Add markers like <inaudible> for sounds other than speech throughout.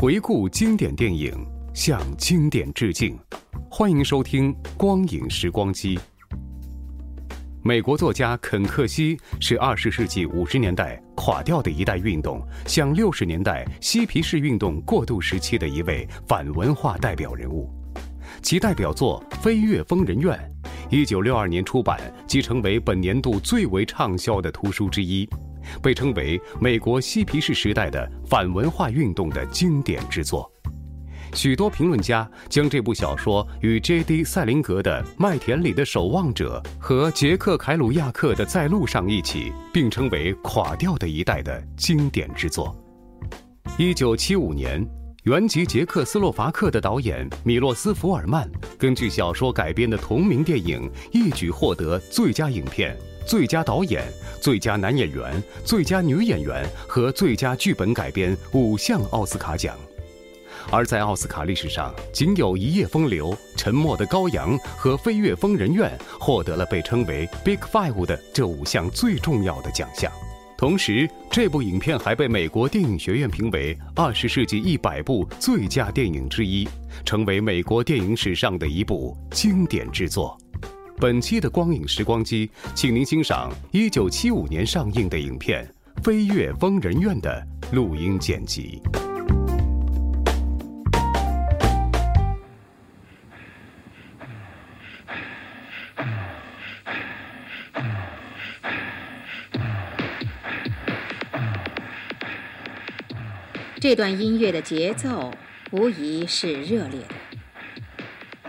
回顾经典电影，向经典致敬。欢迎收听《光影时光机》。美国作家肯·克西是二十世纪五十年代垮掉的一代运动向六十年代嬉皮士运动过渡时期的一位反文化代表人物。其代表作《飞越疯人院》，一九六二年出版，即成为本年度最为畅销的图书之一。被称为美国嬉皮士时代的反文化运动的经典之作，许多评论家将这部小说与 J.D. 塞林格的《麦田里的守望者》和杰克凯鲁亚克的《在路上》一起并称为垮掉的一代的经典之作。一九七五年，原籍捷克斯洛伐克的导演米洛斯福尔曼根据小说改编的同名电影一举获得最佳影片。最佳导演、最佳男演员、最佳女演员和最佳剧本改编五项奥斯卡奖，而在奥斯卡历史上，仅有《一夜风流》《沉默的羔羊》和《飞越疯人院》获得了被称为 “Big Five” 的这五项最重要的奖项。同时，这部影片还被美国电影学院评为二十世纪一百部最佳电影之一，成为美国电影史上的一部经典之作。本期的光影时光机，请您欣赏一九七五年上映的影片《飞越疯人院》的录音剪辑。这段音乐的节奏无疑是热烈的。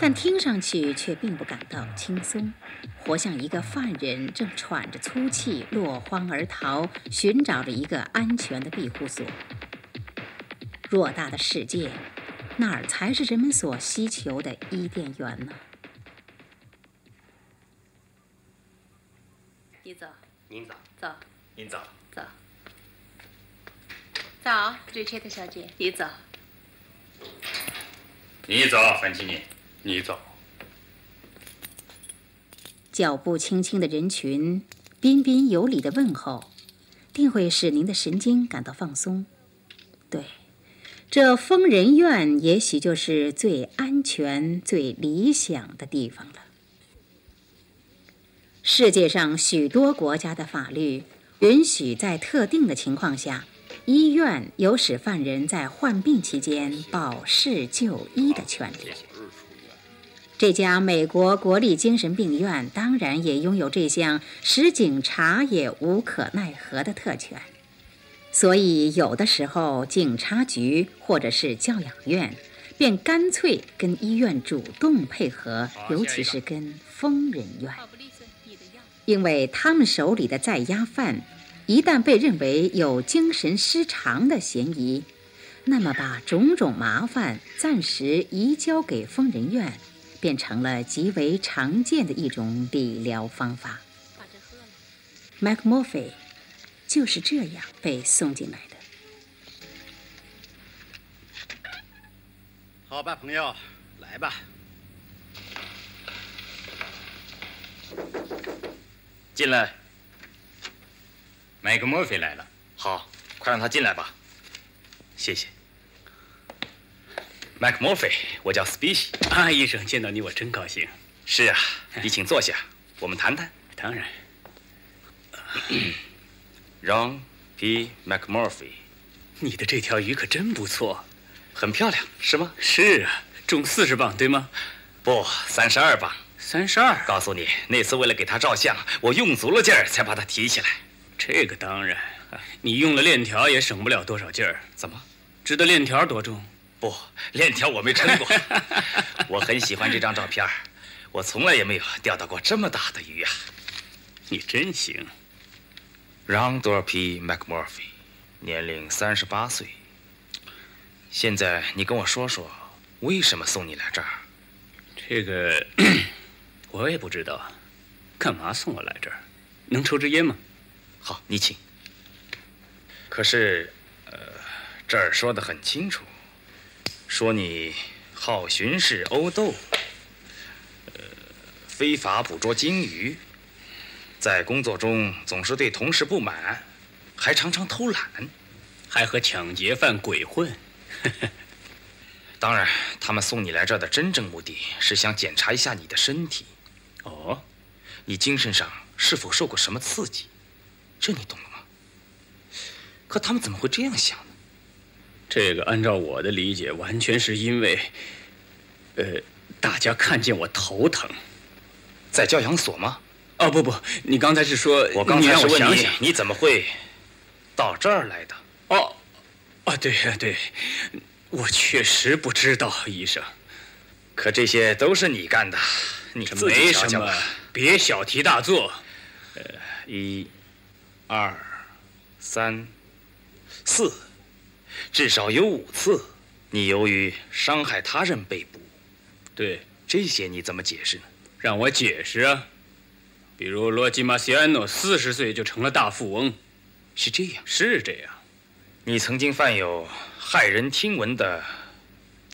但听上去却并不感到轻松，活像一个犯人正喘着粗气落荒而逃，寻找着一个安全的庇护所。偌大的世界，哪儿才是人们所希求的伊甸园呢？你走，您走，走，您走，走，早，瑞切特小姐，你走，你走，范奇尼。你走。脚步轻轻的人群，彬彬有礼的问候，定会使您的神经感到放松。对，这疯人院也许就是最安全、最理想的地方了。世界上许多国家的法律允许在特定的情况下，医院有使犯人在患病期间保释就医的权利。这家美国国立精神病院当然也拥有这项使警察也无可奈何的特权，所以有的时候警察局或者是教养院便干脆跟医院主动配合，尤其是跟疯人院，因为他们手里的在押犯一旦被认为有精神失常的嫌疑，那么把种种麻烦暂时移交给疯人院。变成了极为常见的一种理疗方法。麦克莫菲就是这样被送进来的。好吧，朋友，来吧。进来。麦克莫菲来了。好，快让他进来吧。谢谢。麦克莫菲，我叫斯皮西。啊，医生，见到你我真高兴。是啊，你请坐下，我们谈谈。当然。<coughs> Ron P. McMurphy，你的这条鱼可真不错，很漂亮，是吗？是啊，重四十磅，对吗？不，三十二磅。三十二。告诉你，那次为了给他照相，我用足了劲儿才把他提起来。这个当然，你用了链条也省不了多少劲儿。怎么？知道链条多重？不，链条我没撑过。我很喜欢这张照片，我从来也没有钓到过这么大的鱼啊！你真行。让多尔皮·麦克莫菲，年龄三十八岁。现在你跟我说说，为什么送你来这儿？这个我也不知道，干嘛送我来这儿？能抽支烟吗？好，你请。可是，呃，这儿说的很清楚，说你好巡视殴斗，呃，非法捕捉鲸鱼，在工作中总是对同事不满，还常常偷懒，还和抢劫犯鬼混。当然，他们送你来这儿的真正目的是想检查一下你的身体。哦，你精神上是否受过什么刺激？这你懂了吗？可他们怎么会这样想呢？这个按照我的理解，完全是因为，呃，大家看见我头疼，在教养所吗？哦，不不，你刚才是说，我刚才是问你，你怎么会到这儿来的？哦。啊，对呀，对，我确实不知道，医生。可这些都是你干的，你自己想想吧。别小题大做。呃，一、二、三、四，至少有五次，你由于伤害他人被捕。对，这些你怎么解释呢？让我解释啊。比如罗吉马西安诺四十岁就成了大富翁，是这样，是这样。你曾经犯有骇人听闻的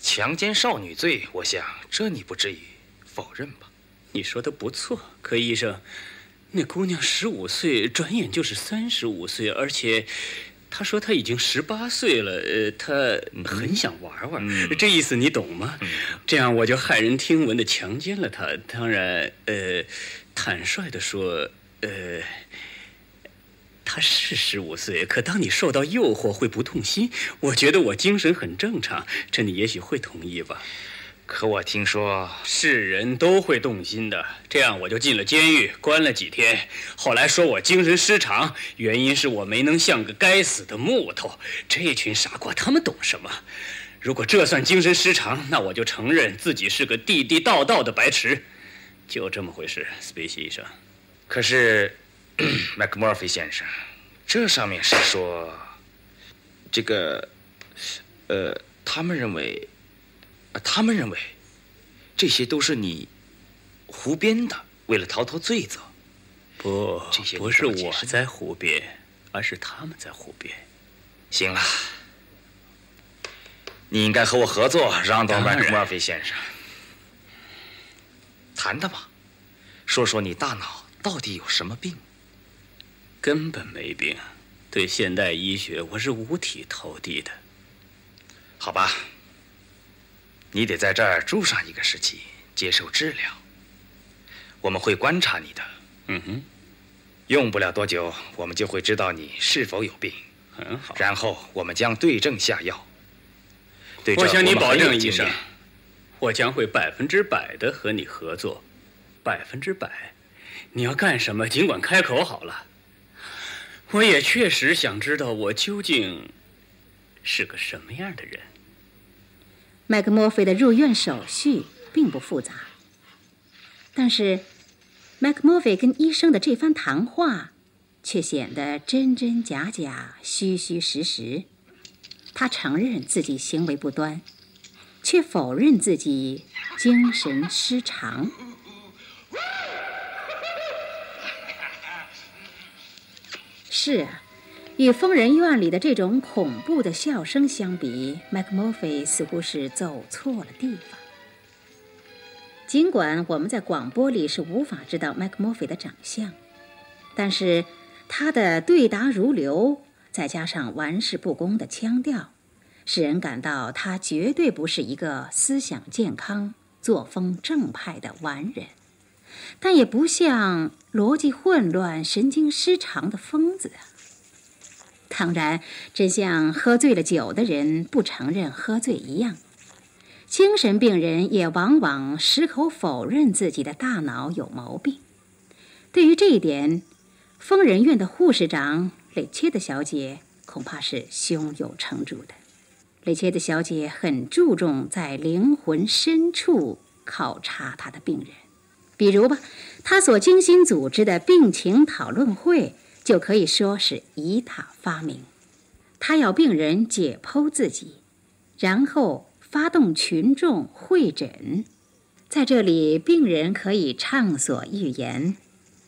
强奸少女罪，我想这你不至于否认吧？你说的不错，柯医生，那姑娘十五岁，转眼就是三十五岁，而且她说他已经十八岁了，呃，他很想玩玩，这意思你懂吗？这样我就骇人听闻的强奸了他。当然，呃，坦率的说，呃。他是十五岁，可当你受到诱惑会不痛心。我觉得我精神很正常，这你也许会同意吧？可我听说是人都会动心的。这样我就进了监狱，关了几天。后来说我精神失常，原因是我没能像个该死的木头。这群傻瓜，他们懂什么？如果这算精神失常，那我就承认自己是个地地道道的白痴。就这么回事，斯皮西医生。可是。麦克莫菲先生，这上面是说，这个，呃，他们认为，他们认为，这些都是你胡编的，为了逃脱罪责。不，这些不是我在胡编，而是他们在胡编。行了，你应该和我合作，让到麦克莫菲先生，谈谈吧，说说你大脑到底有什么病。根本没病，对现代医学我是五体投地的。好吧，你得在这儿住上一个时期，接受治疗。我们会观察你的。嗯哼，用不了多久，我们就会知道你是否有病。很好。然后我们将对症下药。对我向你保证，医生，我将会百分之百的和你合作，百分之百。你要干什么，尽管开口好了。我也确实想知道我究竟是个什么样的人。麦克莫菲的入院手续并不复杂，但是麦克莫菲跟医生的这番谈话却显得真真假假、虚虚实实。他承认自己行为不端，却否认自己精神失常。是啊，与疯人院里的这种恐怖的笑声相比，麦克莫菲似乎是走错了地方。尽管我们在广播里是无法知道麦克莫菲的长相，但是他的对答如流，再加上玩世不恭的腔调，使人感到他绝对不是一个思想健康、作风正派的完人。但也不像逻辑混乱、神经失常的疯子啊。当然，真像喝醉了酒的人不承认喝醉一样。精神病人也往往矢口否认自己的大脑有毛病。对于这一点，疯人院的护士长雷切德小姐恐怕是胸有成竹的。雷切德小姐很注重在灵魂深处考察她的病人，比如吧，她所精心组织的病情讨论会就可以说是以她发明。他要病人解剖自己，然后发动群众会诊，在这里，病人可以畅所欲言。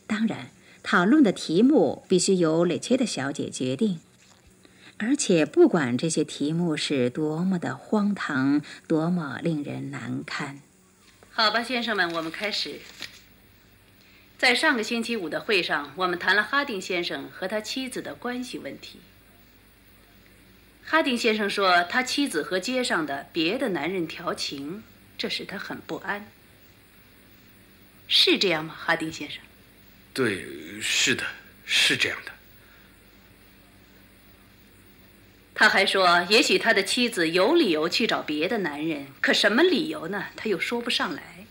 当然，讨论的题目必须由雷切的小姐决定，而且不管这些题目是多么的荒唐，多么令人难堪。好吧，先生们，我们开始。在上个星期五的会上，我们谈了哈丁先生和他妻子的关系问题。哈丁先生说，他妻子和街上的别的男人调情，这使他很不安。是这样吗，哈丁先生？对，是的，是这样的。他还说，也许他的妻子有理由去找别的男人，可什么理由呢？他又说不上来。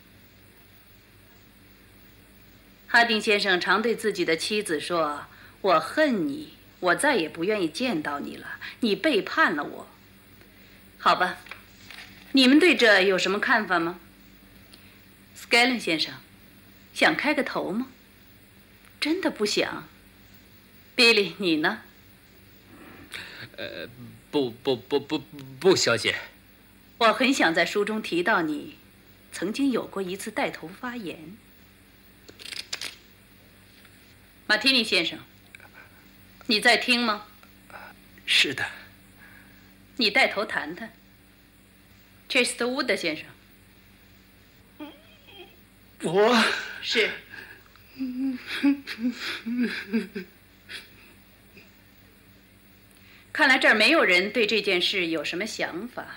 哈丁先生常对自己的妻子说：“我恨你，我再也不愿意见到你了，你背叛了我。”好吧，你们对这有什么看法吗？斯盖伦先生，想开个头吗？真的不想。比利，你呢？呃，不不不不不，小姐。我很想在书中提到你，曾经有过一次带头发言。马提尼先生，你在听吗？是的。你带头谈谈。切斯特伍德先生。我是。<laughs> 看来这儿没有人对这件事有什么想法。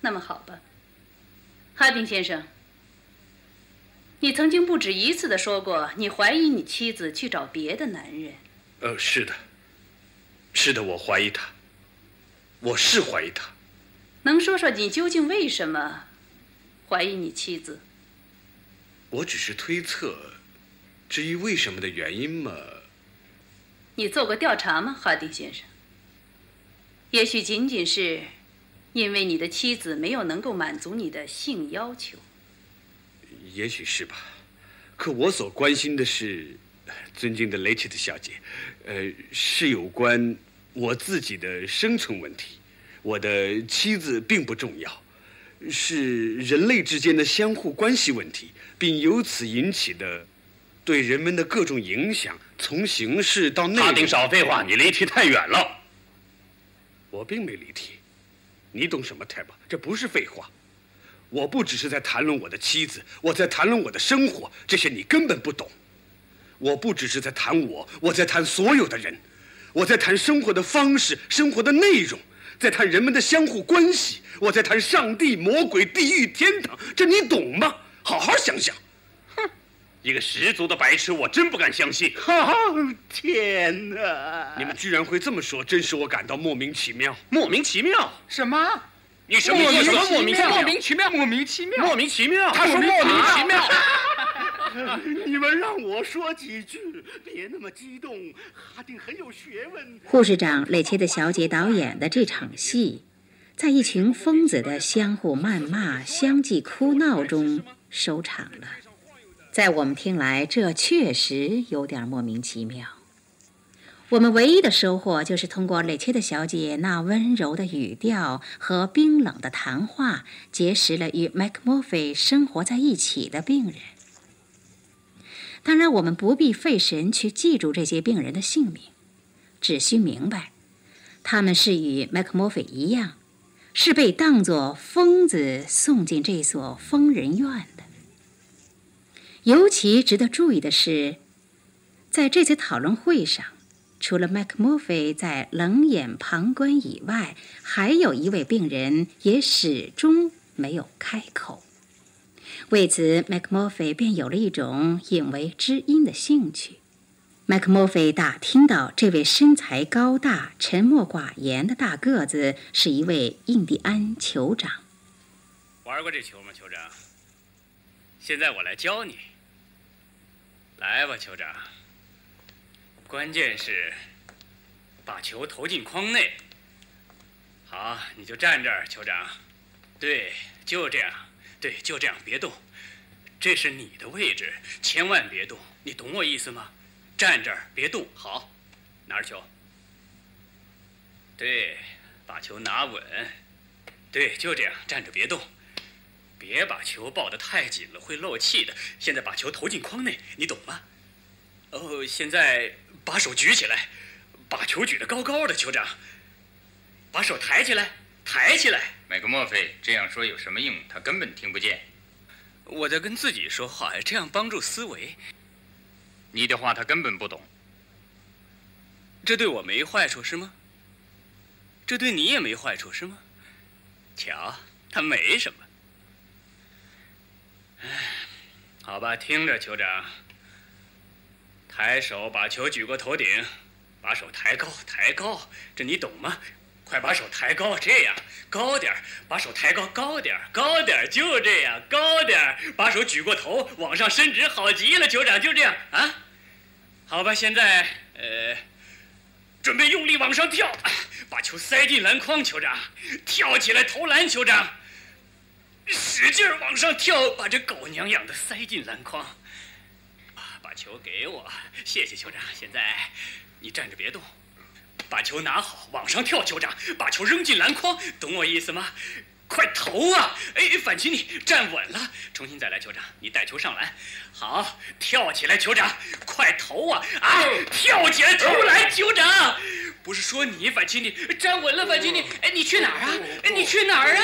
那么好吧，哈丁先生，你曾经不止一次的说过，你怀疑你妻子去找别的男人。呃，是的，是的，我怀疑他，我是怀疑他。能说说你究竟为什么怀疑你妻子？我只是推测，至于为什么的原因嘛。你做过调查吗，哈丁先生？也许仅仅是因为你的妻子没有能够满足你的性要求。也许是吧，可我所关心的是，尊敬的雷切特小姐，呃，是有关我自己的生存问题。我的妻子并不重要，是人类之间的相互关系问题，并由此引起的对人们的各种影响。从形式到内容，哈丁，少废话，你离题太远了。我并没离题，你懂什么，泰巴？这不是废话。我不只是在谈论我的妻子，我在谈论我的生活，这些你根本不懂。我不只是在谈我，我在谈所有的人，我在谈生活的方式、生活的内容，在谈人们的相互关系，我在谈上帝、魔鬼、地狱、天堂，这你懂吗？好好想想。哼一个十足的白痴，我真不敢相信！天哪！你们居然会这么说，真使我感到莫名其妙。莫名其妙？什么？你什么意思莫名其妙？莫名其妙？莫名其妙？莫名其妙？他说莫名其妙。<laughs> 你们让我说几句，别那么激动。哈丁很有学问。护士长雷切的小姐导演的这场戏，在一群疯子的相互谩骂、相继哭闹中收场了。在我们听来，这确实有点莫名其妙。我们唯一的收获就是通过雷切特小姐那温柔的语调和冰冷的谈话，结识了与麦克莫菲生活在一起的病人。当然，我们不必费神去记住这些病人的姓名，只需明白，他们是与麦克莫菲一样，是被当作疯子送进这所疯人院的。尤其值得注意的是，在这次讨论会上，除了麦克莫菲在冷眼旁观以外，还有一位病人也始终没有开口。为此，麦克莫菲便有了一种引为知音的兴趣。麦克莫菲打听到这位身材高大、沉默寡言的大个子是一位印第安酋长。玩过这球吗，酋长？现在我来教你。来吧，酋长。关键是把球投进框内。好，你就站这儿，酋长。对，就这样。对，就这样，别动。这是你的位置，千万别动。你懂我意思吗？站这儿，别动。好，拿着球。对，把球拿稳。对，就这样，站着别动。别把球抱得太紧了，会漏气的。现在把球投进框内，你懂吗？哦，现在把手举起来，把球举得高高的，酋长。把手抬起来，抬起来。麦克莫菲这样说有什么用？他根本听不见。我在跟自己说话，这样帮助思维。你的话他根本不懂。这对我没坏处是吗？这对你也没坏处是吗？瞧，他没什么。唉，好吧，听着，酋长。抬手把球举过头顶，把手抬高，抬高，这你懂吗？快把手抬高，这样高点把手抬高，高点高点就这样，高点把手举过头，往上伸直，好极了，酋长，就这样啊。好吧，现在呃，准备用力往上跳，把球塞进篮筐，酋长，跳起来投篮，酋长。使劲往上跳，把这狗娘养的塞进篮筐。把球给我，谢谢酋长。现在你站着别动，把球拿好，往上跳，酋长，把球扔进篮筐，懂我意思吗？快投啊！哎，反奇，你站稳了，重新再来，酋长，你带球上篮，好，跳起来，酋长，快投啊！啊，跳起来投篮，酋长。不是说你反奇，你站稳了，反奇，你哎，你去哪儿啊？你去哪儿啊？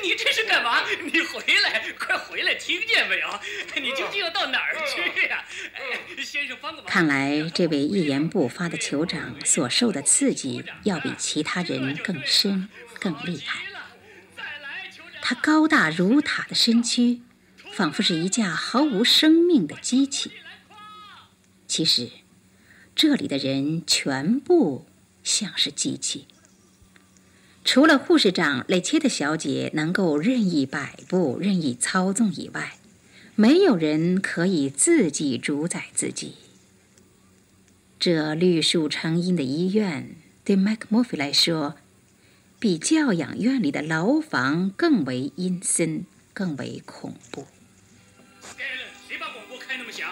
你这是干嘛？你回来，快回来，听见没有？你究竟要到哪儿去呀？哎，先生帮个忙。看来这位一言不发的酋长所受的刺激要比其他人更深、更厉害。他高大如塔的身躯，仿佛是一架毫无生命的机器。其实，这里的人全部。像是机器，除了护士长雷切特小姐能够任意摆布、任意操纵以外，没有人可以自己主宰自己。这绿树成荫的医院对麦克莫菲来说，比教养院里的牢房更为阴森、更为恐怖。谁把广播开那么响？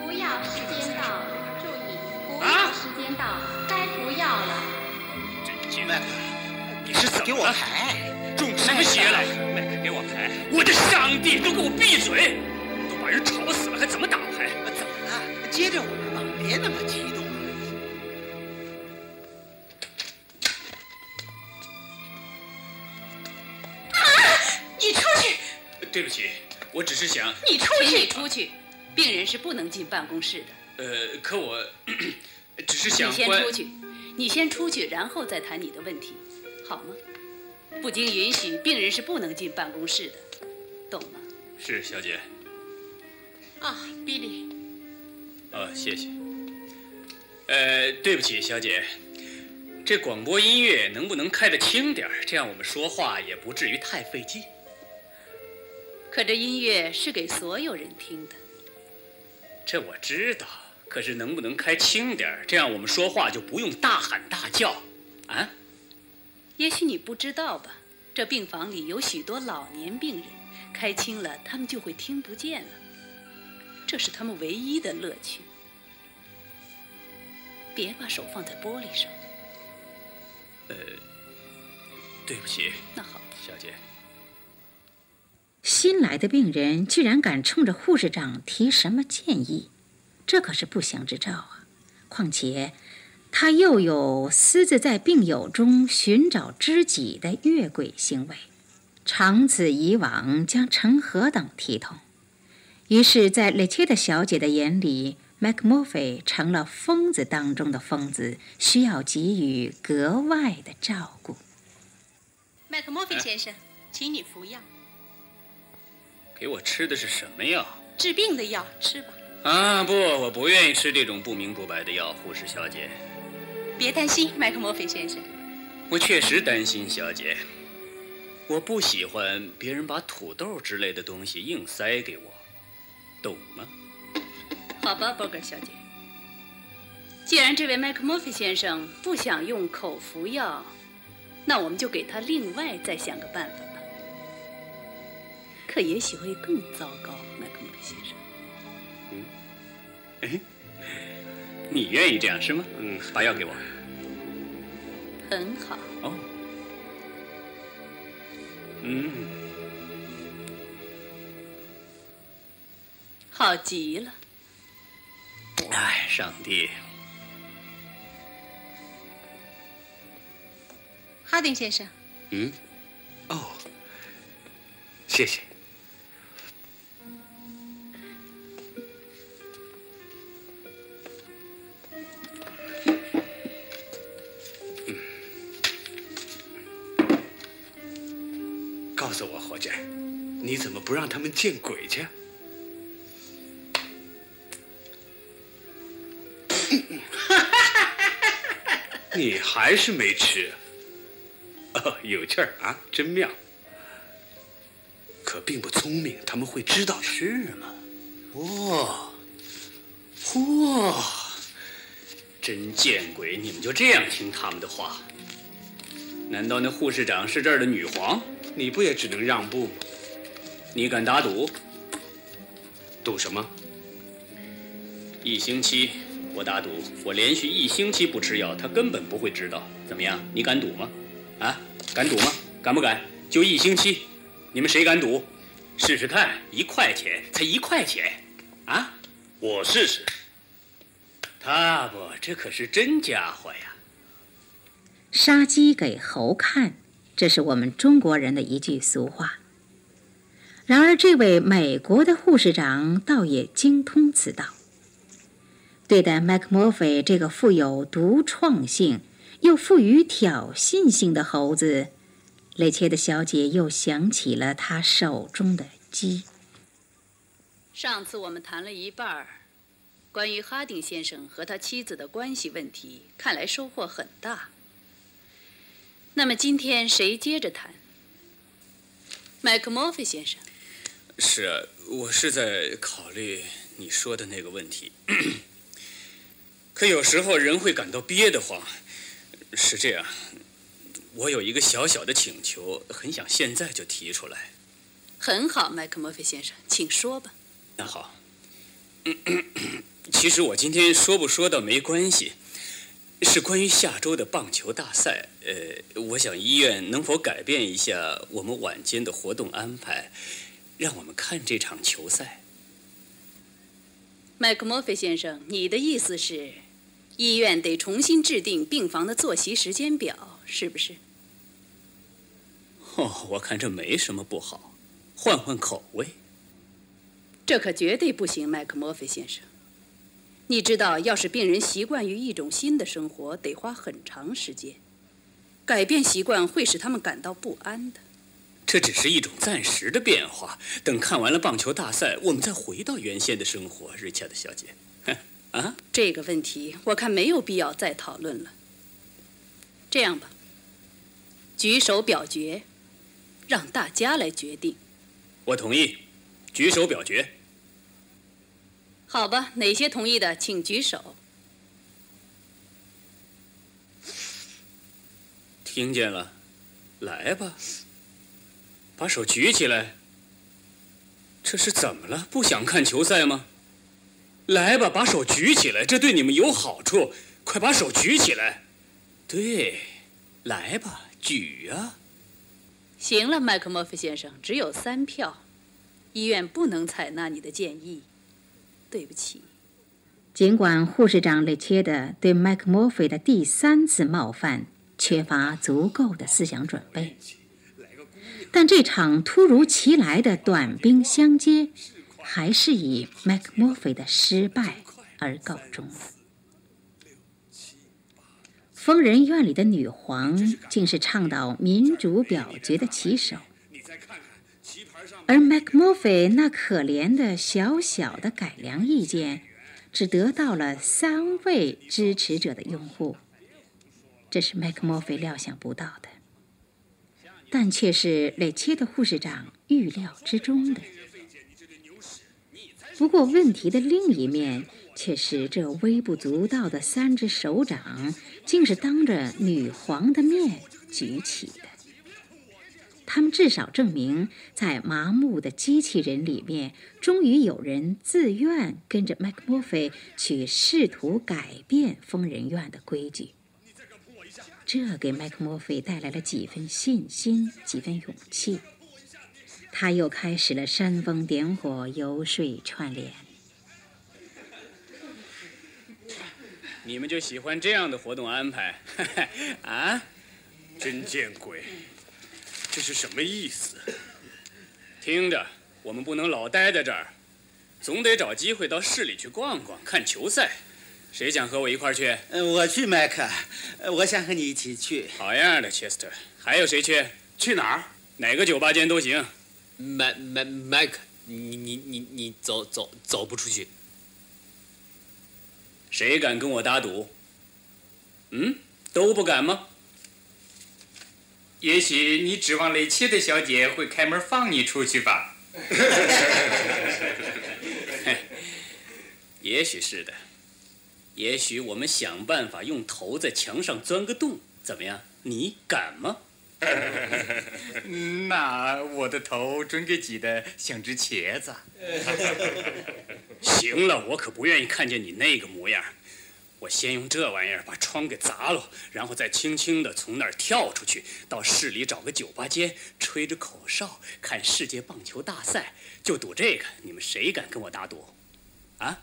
不要时间到。注意啊！时间到，该服药了。麦克，你是怎么？给我排！中什么邪了？麦克，给我排！我的上帝，都给我闭嘴！都把人吵死了，还怎么打牌？怎么了？接着玩吧，别那么激动。对不起，我只是想……你出去！你出去！病人是不能进办公室的。呃，可我 <coughs> 只是想。你先出去，你先出去，然后再谈你的问题，好吗？不经允许，病人是不能进办公室的，懂吗？是，小姐。啊，比利。哦，谢谢。呃，对不起，小姐，这广播音乐能不能开得轻点儿？这样我们说话也不至于太费劲。可这音乐是给所有人听的。这我知道。可是能不能开轻点儿？这样我们说话就不用大喊大叫，啊？也许你不知道吧，这病房里有许多老年病人，开轻了他们就会听不见了，这是他们唯一的乐趣。别把手放在玻璃上。呃，对不起。那好，小姐。新来的病人居然敢冲着护士长提什么建议？这可是不祥之兆啊！况且，他又有私自在病友中寻找知己的越轨行为，长此以往将成何等体统？于是，在雷切特小姐的眼里，麦克莫菲成了疯子当中的疯子，需要给予格外的照顾。麦克莫菲先生，请你服药。给我吃的是什么药？治病的药，吃吧。啊，不，我不愿意吃这种不明不白的药，护士小姐。别担心，麦克莫菲先生。我确实担心，小姐。我不喜欢别人把土豆之类的东西硬塞给我，懂吗？好吧，伯格小姐。既然这位麦克莫菲先生不想用口服药，那我们就给他另外再想个办法吧。可也许会更糟糕，麦克莫菲先生。嗯，哎，你愿意这样是吗？嗯，把药给我。很好。哦。嗯，好极了。哎，上帝！哈丁先生。嗯。哦。谢谢。不让他们见鬼去？<laughs> 你还是没吃？哦，有趣儿啊，真妙。可并不聪明，他们会知道的。是吗？哇，哇，真见鬼！你们就这样听他们的话？难道那护士长是这儿的女皇？你不也只能让步吗？你敢打赌？赌什么？一星期，我打赌，我连续一星期不吃药，他根本不会知道。怎么样？你敢赌吗？啊，敢赌吗？敢不敢？就一星期，你们谁敢赌？试试看，一块钱，才一块钱，啊？我试试。他不，这可是真家伙呀！杀鸡给猴看。这是我们中国人的一句俗话。然而，这位美国的护士长倒也精通此道。对待麦克莫菲这个富有独创性又富于挑衅性的猴子，雷切的小姐又想起了他手中的鸡。上次我们谈了一半儿，关于哈丁先生和他妻子的关系问题，看来收获很大。那么今天谁接着谈？麦克莫菲先生。是啊，我是在考虑你说的那个问题。<clears throat> 可有时候人会感到憋得慌。是这样，我有一个小小的请求，很想现在就提出来。很好，麦克莫菲先生，请说吧。那好，<clears throat> 其实我今天说不说倒没关系。是关于下周的棒球大赛，呃，我想医院能否改变一下我们晚间的活动安排，让我们看这场球赛。麦克莫菲先生，你的意思是，医院得重新制定病房的作息时间表，是不是？哦，我看这没什么不好，换换口味。这可绝对不行，麦克莫菲先生。你知道，要是病人习惯于一种新的生活，得花很长时间。改变习惯会使他们感到不安的。这只是一种暂时的变化。等看完了棒球大赛，我们再回到原先的生活，瑞恰的小姐。啊，这个问题我看没有必要再讨论了。这样吧，举手表决，让大家来决定。我同意，举手表决。好吧，哪些同意的，请举手。听见了，来吧，把手举起来。这是怎么了？不想看球赛吗？来吧，把手举起来，这对你们有好处。快把手举起来。对，来吧，举啊。行了，麦克莫菲先生，只有三票，医院不能采纳你的建议。对不起。尽管护士长雷切的对麦克莫菲的第三次冒犯缺乏足够的思想准备，但这场突如其来的短兵相接，还是以麦克莫菲的失败而告终了。疯人院里的女皇竟是倡导民主表决的旗手。而 McMurphy 那可怜的小小的改良意见，只得到了三位支持者的拥护，这是 McMurphy 料想不到的，但却是雷切的护士长预料之中的。不过，问题的另一面却是，这微不足道的三只手掌，竟是当着女皇的面举起的。他们至少证明，在麻木的机器人里面，终于有人自愿跟着麦克莫菲去试图改变疯人院的规矩。这给麦克莫菲带来了几分信心，几分勇气。他又开始了煽风点火、游说串联。你们就喜欢这样的活动安排？<laughs> 啊，真见鬼！这是什么意思？听着，我们不能老待在这儿，总得找机会到市里去逛逛，看球赛。谁想和我一块儿去？我去，麦克。我想和你一起去。好样的，切斯特。还有谁去？去哪儿？哪个酒吧间都行。麦麦麦克，你你你你走走走不出去。谁敢跟我打赌？嗯，都不敢吗？也许你指望雷切的小姐会开门放你出去吧？<laughs> 也许是的。也许我们想办法用头在墙上钻个洞，怎么样？你敢吗？<laughs> 那我的头准给挤得像只茄子。<laughs> 行了，我可不愿意看见你那个模样。我先用这玩意儿把窗给砸了，然后再轻轻地从那儿跳出去，到市里找个酒吧间，吹着口哨看世界棒球大赛。就赌这个，你们谁敢跟我打赌？啊？